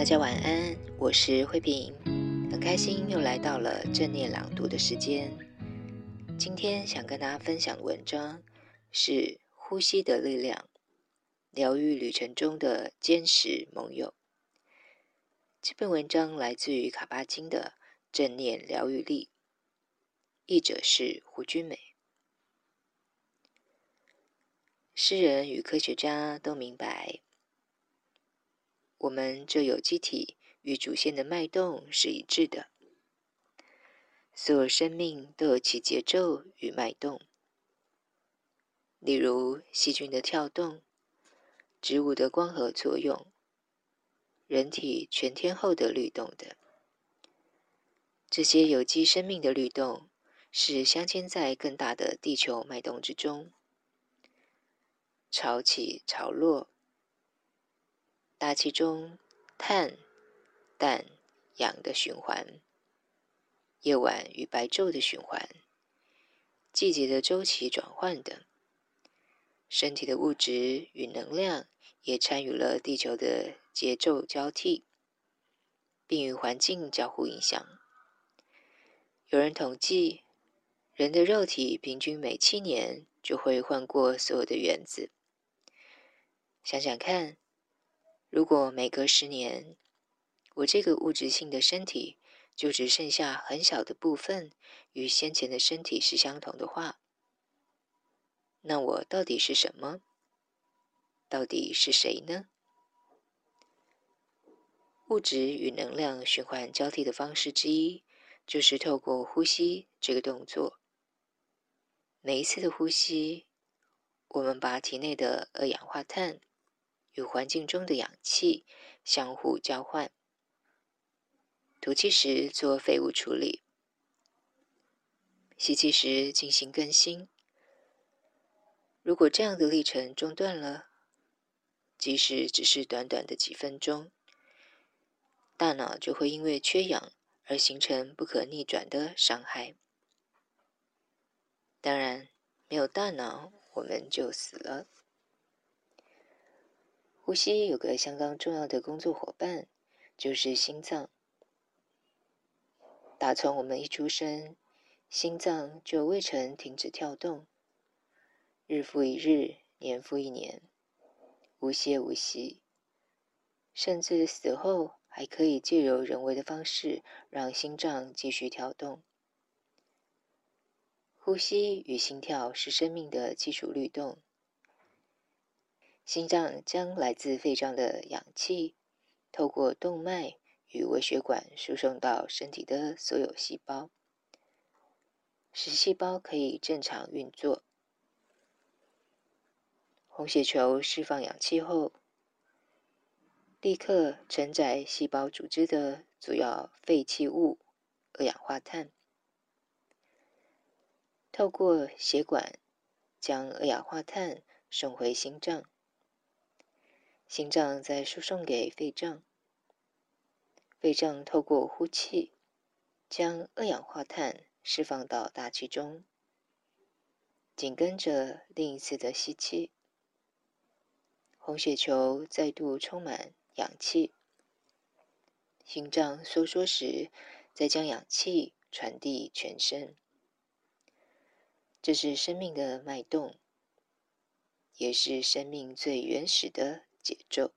大家晚安，我是慧萍，很开心又来到了正念朗读的时间。今天想跟大家分享的文章是《呼吸的力量》，疗愈旅程中的坚实盟友。这篇文章来自于卡巴金的《正念疗愈力》，译者是胡君美。诗人与科学家都明白。我们这有机体与祖先的脉动是一致的，所有生命都有其节奏与脉动。例如细菌的跳动、植物的光合作用、人体全天候的律动等。这些有机生命的律动是镶嵌在更大的地球脉动之中，潮起潮落。大气中碳、氮、氧的循环，夜晚与白昼的循环，季节的周期转换等，身体的物质与能量也参与了地球的节奏交替，并与环境交互影响。有人统计，人的肉体平均每七年就会换过所有的原子。想想看。如果每隔十年，我这个物质性的身体就只剩下很小的部分与先前的身体是相同的话，那我到底是什么？到底是谁呢？物质与能量循环交替的方式之一，就是透过呼吸这个动作。每一次的呼吸，我们把体内的二氧化碳。与环境中的氧气相互交换，吐气时做废物处理，吸气时进行更新。如果这样的历程中断了，即使只是短短的几分钟，大脑就会因为缺氧而形成不可逆转的伤害。当然，没有大脑，我们就死了。呼吸有个相当重要的工作伙伴，就是心脏。打从我们一出生，心脏就未曾停止跳动，日复一日，年复一年，无歇无息。甚至死后，还可以借由人为的方式让心脏继续跳动。呼吸与心跳是生命的基础律动。心脏将来自肺脏的氧气，透过动脉与微血管输送到身体的所有细胞，使细胞可以正常运作。红血球释放氧气后，立刻承载细胞组织的主要废弃物二氧化碳，透过血管将二氧化碳送回心脏。心脏再输送给肺脏，肺脏透过呼气，将二氧化碳释放到大气中，紧跟着另一次的吸气，红血球再度充满氧气，心脏收缩时，再将氧气传递全身。这是生命的脉动，也是生命最原始的。节奏，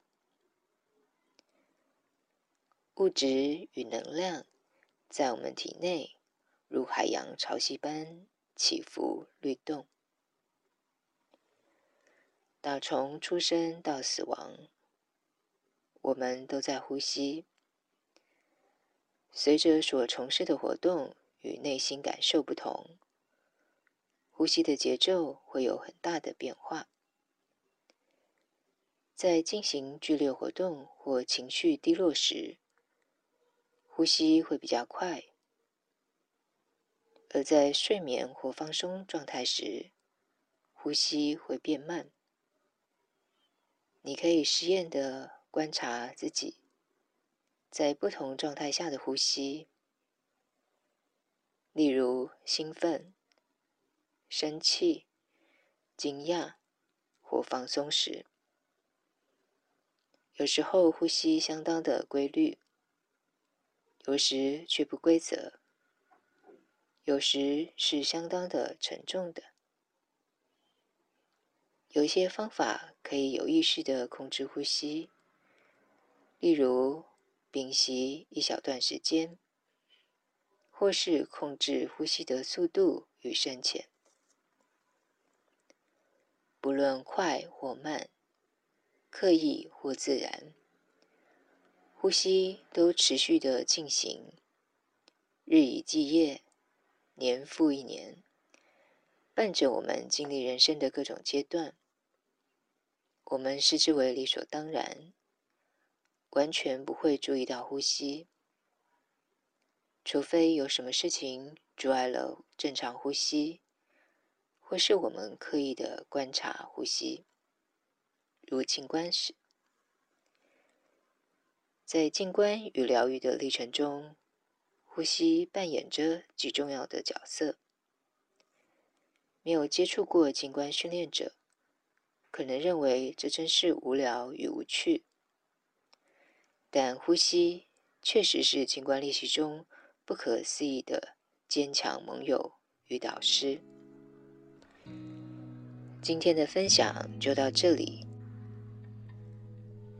物质与能量在我们体内如海洋潮汐般起伏律动。打从出生到死亡，我们都在呼吸。随着所从事的活动与内心感受不同，呼吸的节奏会有很大的变化。在进行剧烈活动或情绪低落时，呼吸会比较快；而在睡眠或放松状态时，呼吸会变慢。你可以实验的观察自己在不同状态下的呼吸，例如兴奋、生气、惊讶或放松时。有时候呼吸相当的规律，有时却不规则，有时是相当的沉重的。有一些方法可以有意识的控制呼吸，例如屏息一小段时间，或是控制呼吸的速度与深浅，不论快或慢。刻意或自然，呼吸都持续的进行，日以继夜，年复一年，伴着我们经历人生的各种阶段。我们视之为理所当然，完全不会注意到呼吸，除非有什么事情阻碍了正常呼吸，或是我们刻意的观察呼吸。如静观时，在静观与疗愈的历程中，呼吸扮演着极重要的角色。没有接触过静观训练者，可能认为这真是无聊与无趣。但呼吸确实是静观练习中不可思议的坚强盟友与导师。今天的分享就到这里。